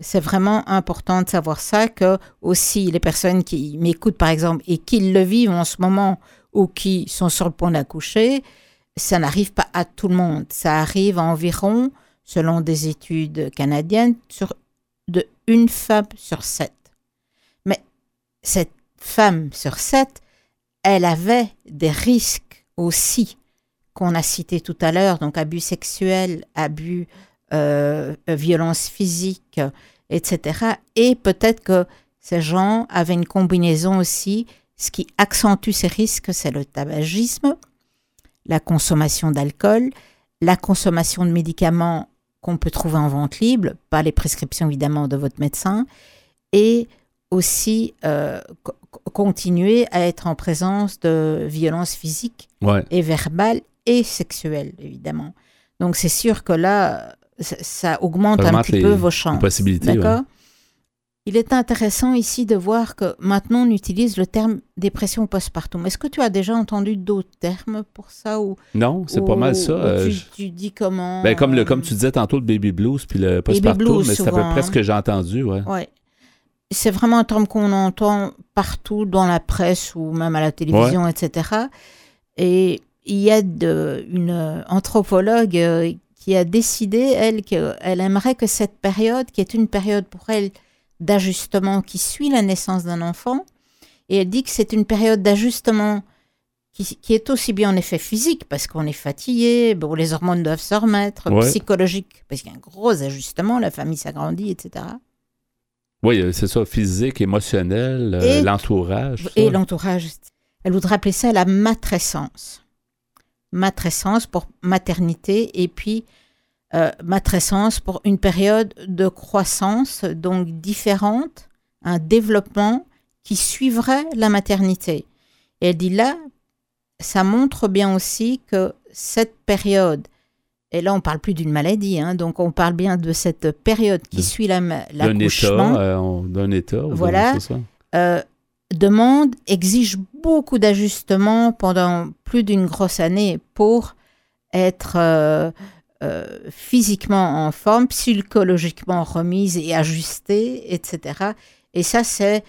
c'est vraiment important de savoir ça, que aussi les personnes qui m'écoutent par exemple et qui le vivent en ce moment ou qui sont sur le point d'accoucher, ça n'arrive pas à tout le monde. Ça arrive environ, selon des études canadiennes, sur de une femme sur sept. Mais cette femme sur sept, elle avait des risques aussi qu'on a cités tout à l'heure, donc abus sexuels, abus euh, euh, violence physique, etc. Et peut-être que ces gens avaient une combinaison aussi. Ce qui accentue ces risques, c'est le tabagisme, la consommation d'alcool, la consommation de médicaments qu'on peut trouver en vente libre, pas les prescriptions évidemment de votre médecin, et aussi euh, continuer à être en présence de violences physiques et verbales et sexuelles, évidemment. Donc c'est sûr que là, ça, augmente un petit peu vos chances. D'accord? Il est intéressant ici de voir que maintenant on utilise le terme dépression postpartum. Est-ce que tu as déjà entendu d'autres termes pour ça ou Non, c'est pas mal ça. Euh, tu, dis comment ben, comme, le, comme tu disais tantôt, le baby blues puis le postpartum, mais c'est à peu près ce que j'ai entendu. Ouais. ouais. C'est vraiment un terme qu'on entend partout dans la presse ou même à la télévision, etc. Et il y a de, une anthropologue euh, qui a décidé, elle, qu'elle aimerait que cette période, qui est une période pour elle d'ajustement qui suit la naissance d'un enfant, et elle dit que c'est une période d'ajustement qui, est aussi bien en effet physique, parce qu'on est fatigué, bon, les hormones doivent se remettre, psychologique, parce qu'il y a un gros ajustement, la famille s'agrandit, etc. Oui, euh, c'est ça, physique, émotionnel, euh, l'entourage. Et l'entourage. Elle voudrait appeler ça la matrescence. Matrescence pour maternité, et puis euh, matrescence pour une période de croissance, donc différente, un développement qui suivrait la maternité. Et elle dit là, ça montre bien aussi que cette période, et là on parle plus d'une maladie, hein, donc on parle bien de cette période qui suit l'accouchement. Euh, d'un état, voilà, euh, demande, exige beaucoup d'ajustements pendant plus d'une grosse année pour être euh, physiquement en forme, psychologiquement remise et ajustée, etc. Et ça, c'est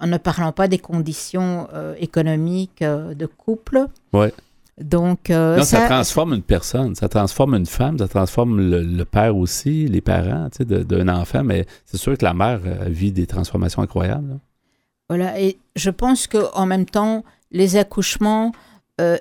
en ne parlant pas des conditions euh, économiques euh, de couple. Ouais. Donc, euh, non, ça, transforme une personne, ça transforme une femme, ça transforme le, père aussi, les parents d'un enfant, mais c'est sûr que la mère vit des transformations incroyables. Voilà, et je pense qu'en même temps, les accouchements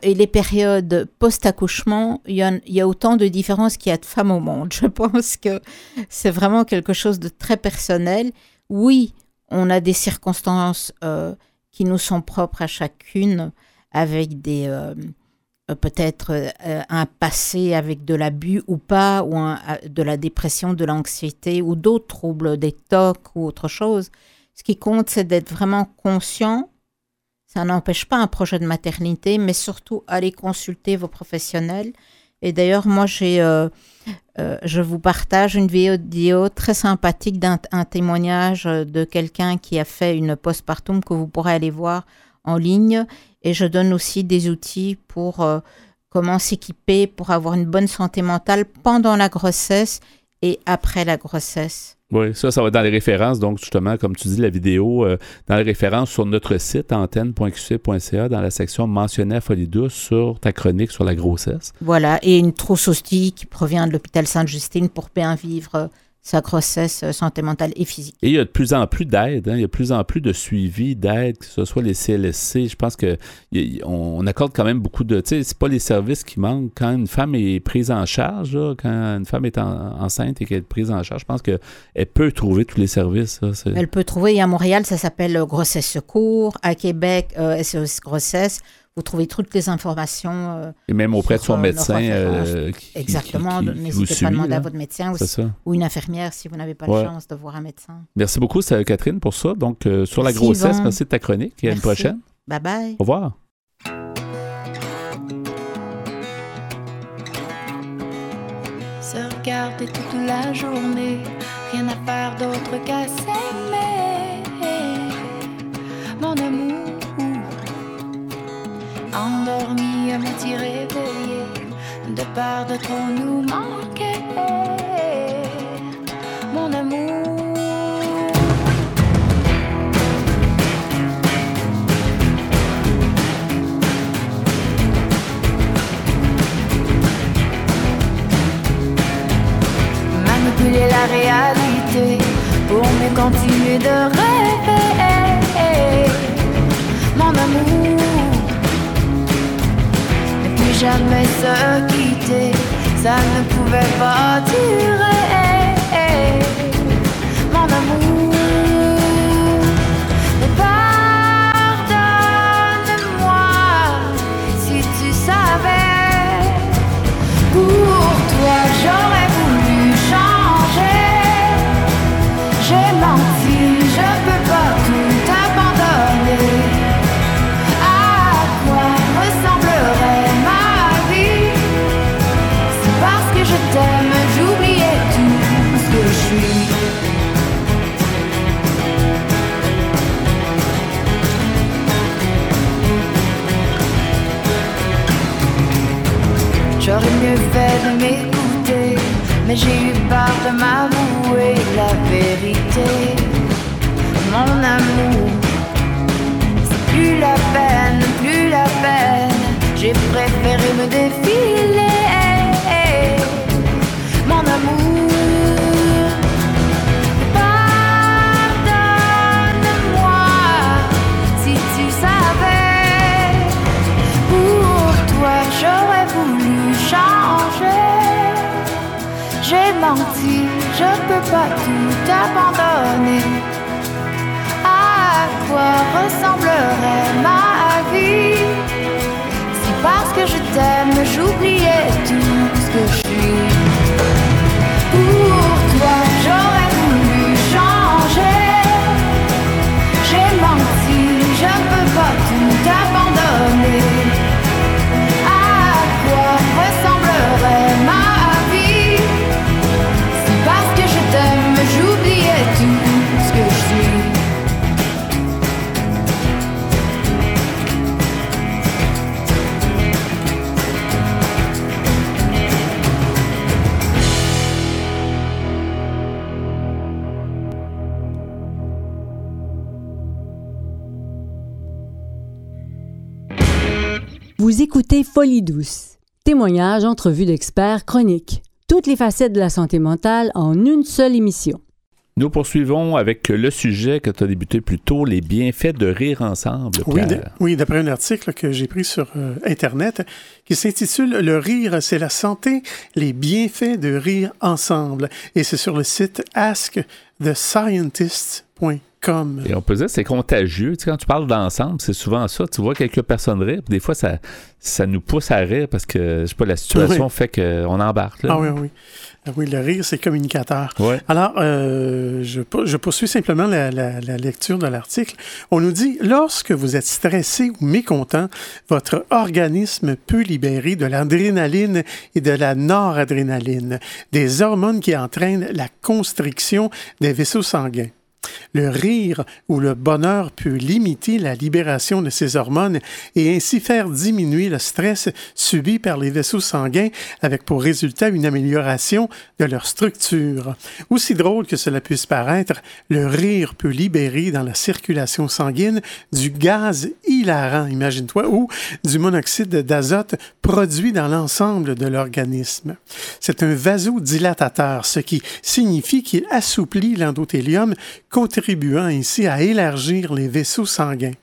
et les périodes post-accouchement, il y, y, a autant de différences qu'il y a de femmes au monde. Je pense que c'est vraiment quelque chose de très personnel. Oui, on a des circonstances euh, qui nous sont propres à chacune, avec des euh, euh, peut-être un passé avec de l'abus ou pas, ou de la dépression, de l'anxiété ou d'autres troubles, des tocs ou autre chose. Ce qui compte, c'est d'être vraiment conscient. Ça n'empêche pas un projet de maternité, mais surtout aller consulter vos professionnels. Et d'ailleurs, moi, j'ai euh, je vous partage une vidéo très sympathique d'un témoignage de quelqu'un qui a fait une postpartum que vous pourrez aller voir en ligne. Et je donne aussi des outils pour euh, comment s'équiper pour avoir une bonne santé mentale pendant la grossesse et après la grossesse. Oui, ça, ça va dans les références. Donc, justement, comme tu dis, la vidéo, euh, dans les références sur notre site antenne.qc.ca, dans la section mentionner à Folie douce sur ta chronique sur la grossesse. Voilà, et une trousse aussi qui provient de l'hôpital Sainte-Justine pour bien vivre sa grossesse euh, santé mentale et physique. Et il y a de plus en plus d'aide, hein. il y a de plus en plus de suivi, d'aide, que ce soit les CLSC. Je pense que on accorde quand même beaucoup de. Tu sais, c'est pas les services qui manquent. Quand une femme est prise en charge, quand une femme est enceinte et qu'elle est prise en charge, je pense qu'elle peut trouver tous les services. Elle peut trouver. à Montréal, ça s'appelle euh, Grossesse Secours. À Québec, SOS euh, Grossesse vous trouvez toutes les informations. Euh, et même auprès de son médecin. Euh, Exactement. N'hésitez pas à demander à votre médecin ou, une infirmière si vous n'avez pas la chance de voir un médecin. Merci beaucoup, Catherine, pour ça. Donc, euh, sur la grossesse, merci de ta chronique. Et à une prochaine. Bye bye. Au revoir. Se regarder toute la journée, rien à faire d'autre qu'à s'aimer. Endormi à moitié réveillé, de peur de trop nous manquer, mon amour. Manipuler la réalité pour me continuer de rêver, mon amour jamais se quitter, ça ne pouvait pas durer. De m'écouter, mais j'ai eu peur de m'avouer la vérité. Mon amour, c'est plus la peine, plus la peine. J'ai préféré me défiler, menti, je peux pas tout abandonner. À quoi ressemblerait ma vie? Si parce que je t'aime, j'oubliais tout ce que je suis. Pour toi, j'aurais voulu changer. J'ai menti, je peux pas tout abandonner. Folie douce. Témoignages, entrevues d'experts, chroniques. Toutes les facettes de la santé mentale en une seule émission. Nous poursuivons avec le sujet que tu as débuté plus tôt, les bienfaits de rire ensemble. Oui, d'après un article que j'ai pris sur euh, Internet qui s'intitule Le rire, c'est la santé, les bienfaits de rire ensemble. Et c'est sur le site askthe.scientist.com. Et on peut dire que c'est contagieux. Tu sais, quand tu parles d'ensemble, c'est souvent ça. Tu vois quelques personnes rire, des fois, ça, ça nous pousse à rire parce que, je sais pas, la situation fait qu'on embarque. Ah oui, oui. Ah oui, le rire, c'est communicateur. Alors, euh, je, je, poursuis simplement la, la, la lecture de l'article. On nous dit, lorsque vous êtes stressé ou mécontent, votre organisme peut libérer de l'adrénaline et de la noradrénaline, des hormones qui entraînent la constriction des vaisseaux sanguins. Le rire ou le bonheur peut limiter la libération de ces hormones et ainsi faire diminuer le stress subi par les vaisseaux sanguins avec pour résultat une amélioration de leur structure. Aussi drôle que cela puisse paraître, le rire peut libérer dans la circulation sanguine du gaz hilarant, imagine-toi, ou du monoxyde d'azote produit dans l'ensemble de l'organisme. C'est un vasodilatateur, ce qui signifie qu'il assouplit l'endothélium contribuant ainsi à élargir les vaisseaux sanguins.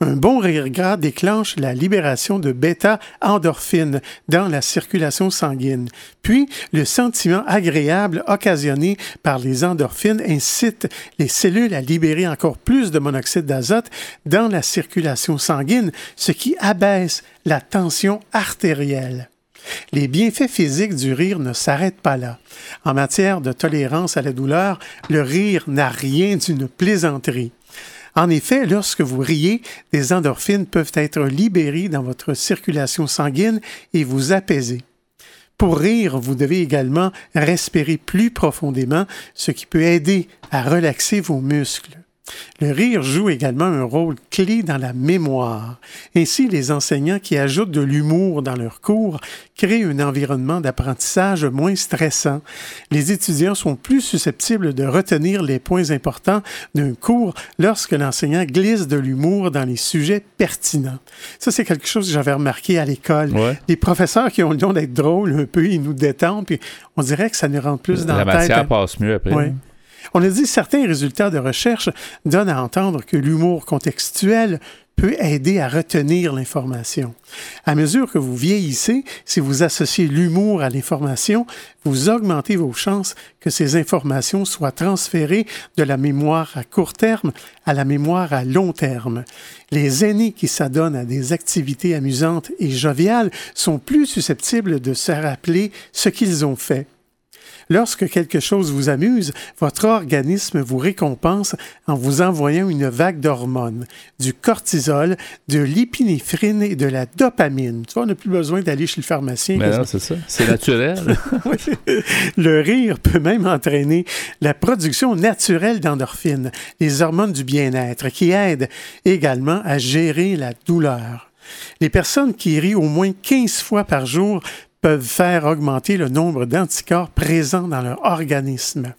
Un bon rire gras déclenche la libération de bêta-endorphines dans la circulation sanguine. Puis, le sentiment agréable occasionné par les endorphines incite les cellules à libérer encore plus de monoxyde d'azote dans la circulation sanguine, ce qui abaisse la tension artérielle. Les bienfaits physiques du rire ne s'arrêtent pas là. En matière de tolérance à la douleur, le rire n'a rien d'une plaisanterie. En effet, lorsque vous riez, des endorphines peuvent être libérées dans votre circulation sanguine et vous apaiser. Pour rire, vous devez également respirer plus profondément, ce qui peut aider à relaxer vos muscles. Le rire joue également un rôle clé dans la mémoire. Ainsi, les enseignants qui ajoutent de l'humour dans leurs cours créent un environnement d'apprentissage moins stressant. Les étudiants sont plus susceptibles de retenir les points importants d'un cours lorsque l'enseignant glisse de l'humour dans les sujets pertinents. Ça, c'est quelque chose que j'avais remarqué à l'école. Les professeurs qui ont le don d'être drôles un peu, ils nous détendent, puis on dirait que ça nous rentre plus dans la, la tête. Matière passe mieux après. On a dit certains résultats de recherche donnent à entendre que l'humour contextuel peut aider à retenir l'information. À mesure que vous vieillissez, si vous associez l'humour à l'information, vous augmentez vos chances que ces informations soient transférées de la mémoire à court terme à la mémoire à long terme. Les aînés qui s'adonnent à des activités amusantes et joviales sont plus susceptibles de se rappeler ce qu'ils ont fait. Lorsque quelque chose vous amuse, votre organisme vous récompense en vous envoyant une vague d'hormones, du cortisol, de l'épinéphrine et de la dopamine. Tu vois, on n'a plus besoin d'aller chez le pharmacien. Mais non, c'est ça. C'est naturel. le rire peut même entraîner la production naturelle d'endorphines, les hormones du bien-être, qui aident également à gérer la douleur. Les personnes qui rient au moins 15 fois par jour peuvent faire augmenter le nombre d'anticorps présents dans leur organisme.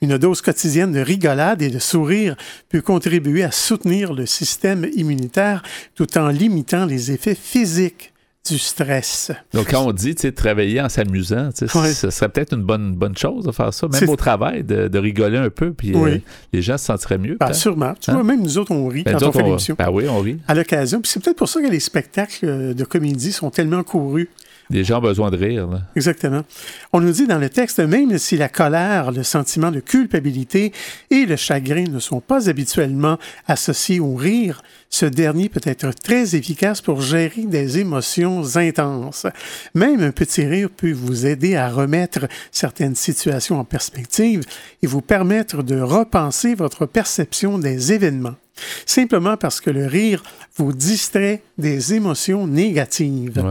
Une dose quotidienne de rigolade et de sourire peut contribuer à soutenir le système immunitaire tout en limitant les effets physiques du stress. Donc, quand on dit travailler en s'amusant, ce serait peut-être une bonne, bonne chose de faire ça, même au travail, de, rigoler un peu, puis euh, les gens se sentiraient mieux. Ben, sûrement. Tu vois, hein? même nous autres, on rit ben, quand on fait l'émission. Ben oui, on rit. À l'occasion. Puis c'est peut-être pour ça que les spectacles de comédie sont tellement courus Les gens ont besoin de rire. Exactement. On nous dit dans le texte, même si la colère, le sentiment de culpabilité et le chagrin ne sont pas habituellement associés au rire, ce dernier peut être très efficace pour gérer des émotions intenses. Même un petit rire peut vous aider à remettre certaines situations en perspective et vous permettre de repenser votre perception des événements simplement parce que le rire vous distrait des émotions négatives.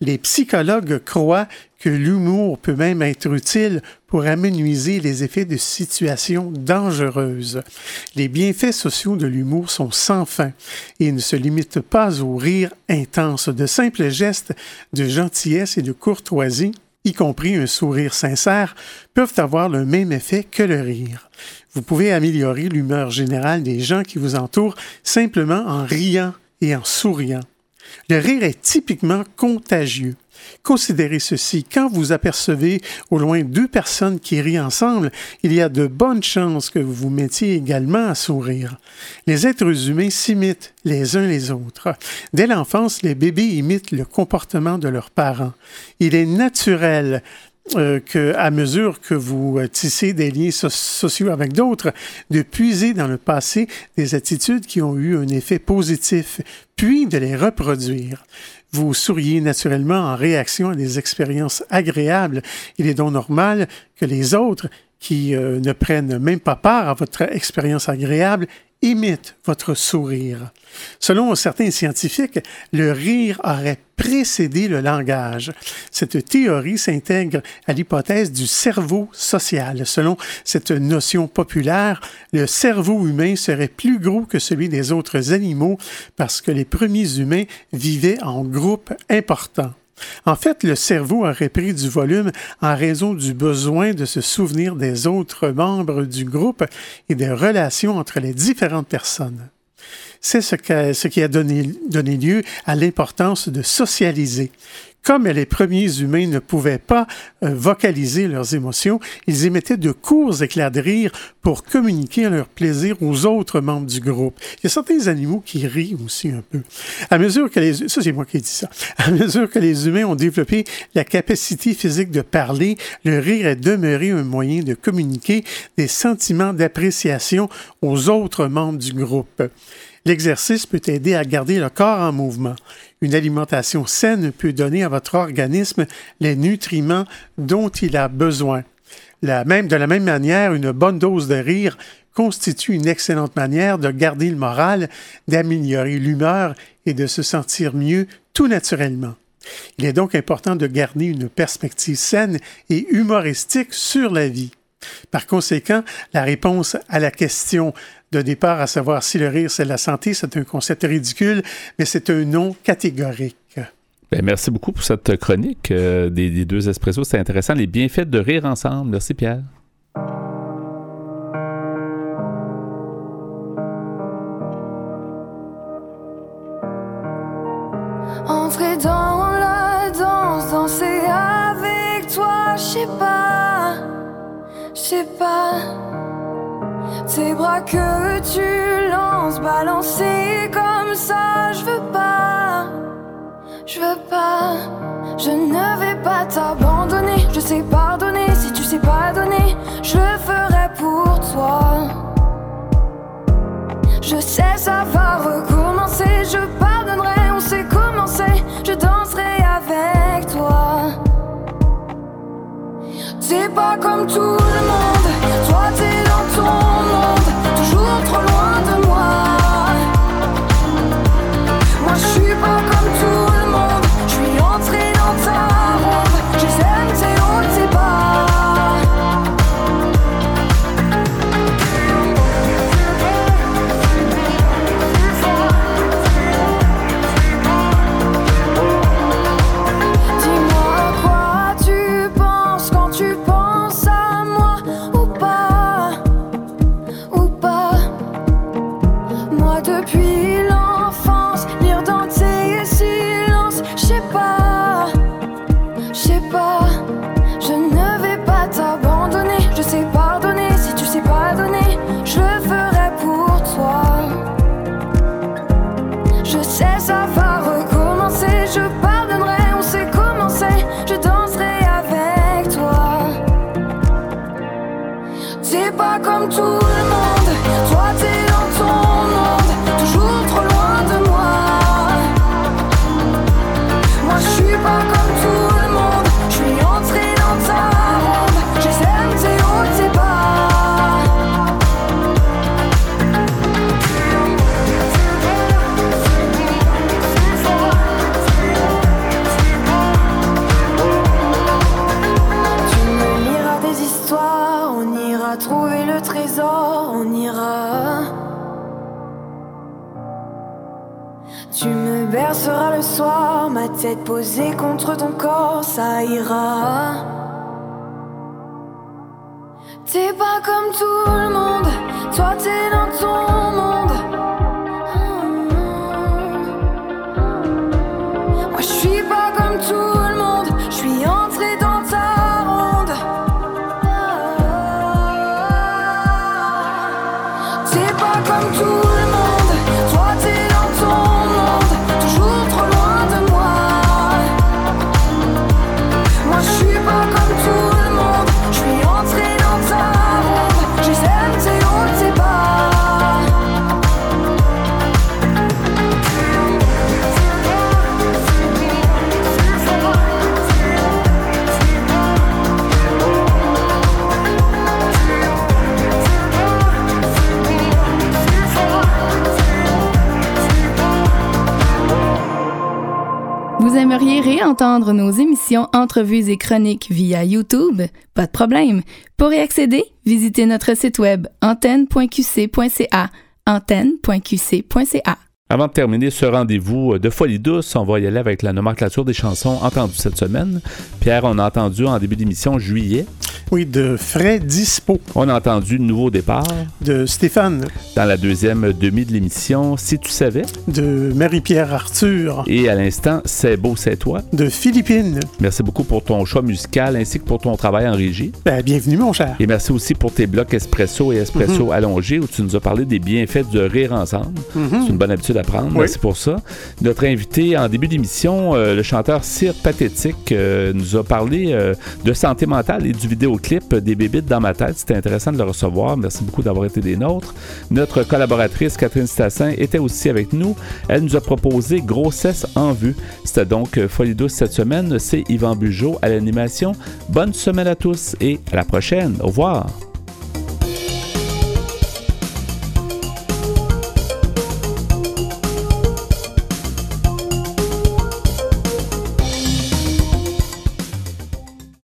Les psychologues croient que l'humour peut même être utile pour amenuiser les effets de situations dangereuses. Les bienfaits sociaux de l'humour sont sans fin et ne se limitent pas au rire intense. De simples gestes de gentillesse et de courtoisie y compris un sourire sincère, peuvent avoir le même effet que le rire. Vous pouvez améliorer l'humeur générale des gens qui vous entourent simplement en riant et en souriant. Le rire est typiquement contagieux. Considérez ceci, quand vous apercevez au loin deux personnes qui rient ensemble, il y a de bonnes chances que vous vous mettiez également à sourire. Les êtres humains s'imitent les uns les autres. Dès l'enfance, les bébés imitent le comportement de leurs parents. Il est naturel euh, que, à mesure que vous euh, tissez des liens sociaux avec d'autres, de puiser dans le passé des attitudes qui ont eu un effet positif, puis de les reproduire. Vous souriez naturellement en réaction à des expériences agréables. Il est donc normal que les autres, qui euh, ne prennent même pas part à votre expérience agréable, imite votre sourire. Selon certains scientifiques, le rire aurait précédé le langage. Cette théorie s'intègre à l'hypothèse du cerveau social. Selon cette notion populaire, le cerveau humain serait plus gros que celui des autres animaux parce que les premiers humains vivaient en groupes importants. En fait, le cerveau aurait pris du volume en raison du besoin de se souvenir des autres membres du groupe et des relations entre les différentes personnes. C'est ce, qui a donné, donné lieu à l'importance de socialiser. Comme les premiers humains ne pouvaient pas euh, vocaliser leurs émotions, ils émettaient de courts éclats de rire pour communiquer leur plaisir aux autres membres du groupe. Il y a certains animaux qui rient aussi un peu. À mesure que les, ça c'est moi qui ai dit ça. À mesure que les humains ont développé la capacité physique de parler, le rire est demeuré un moyen de communiquer des sentiments d'appréciation aux autres membres du groupe. L'exercice peut aider à garder le corps en mouvement. Une alimentation saine peut donner à votre organisme les nutriments dont il a besoin. La même, de la même manière, une bonne dose de rire constitue une excellente manière de garder le moral, d'améliorer l'humeur et de se sentir mieux tout naturellement. Il est donc important de garder une perspective saine et humoristique sur la vie. Par conséquent, la réponse à la question de départ, à savoir si le rire c'est la santé, c'est un concept ridicule, mais c'est un nom catégorique. Ben, merci beaucoup pour cette chronique euh, des, deux espressos. C'est intéressant. Les bienfaits de rire ensemble. Merci, Pierre. Entrer dans la danse, danser avec toi, je sais pas, je sais pas. Tes bras que tu lances, balancer comme ça, je veux pas, je veux pas, je ne vais pas t'abandonner, je sais pardonner, si tu sais pas donner, je ferai pour toi. Je sais ça va recommencer, je pardonnerai, on sait commencer, je danserai avec toi. C'est pas comme tout le monde, toi t'es toujours trop loin de. Moi réentendre nos émissions, entrevues et chroniques via YouTube? Pas de problème. Pour y accéder, visitez notre site web antenne.qc.ca antenne.qc.ca. Avant de terminer ce rendez-vous de Folie douce, on va y aller avec la nomenclature des chansons entendues cette semaine. Pierre, on a entendu en début d'émission juillet. Oui, de Frais Dispo. On a entendu Nouveau départ. De Stéphane. Dans la deuxième demi de l'émission, Si tu savais. De Marie-Pierre Arthur. Et à l'instant, C'est beau, c'est toi. De Philippine. Merci beaucoup pour ton choix musical ainsi que pour ton travail en régie. Ben, bienvenue, mon cher. Et merci aussi pour tes blocs espresso et espresso Mhm. allongés où tu nous as parlé des bienfaits de rire ensemble. Mhm. C'est une bonne habitude à prendre. Oui. Merci pour ça. Notre invité en début d'émission, euh, le chanteur Cyr Pathétique, euh, nous a parlé euh, de santé mentale et du vidéoclip des bébites dans ma tête. C'était intéressant de le recevoir. Merci beaucoup d'avoir été des nôtres. Notre collaboratrice Catherine Stassin était aussi avec nous. Elle nous a proposé Grossesse en vue. C'était donc euh, Folie douce cette semaine. C'est Yvan Bugeaud à l'animation. Bonne semaine à tous et à la prochaine. Au revoir.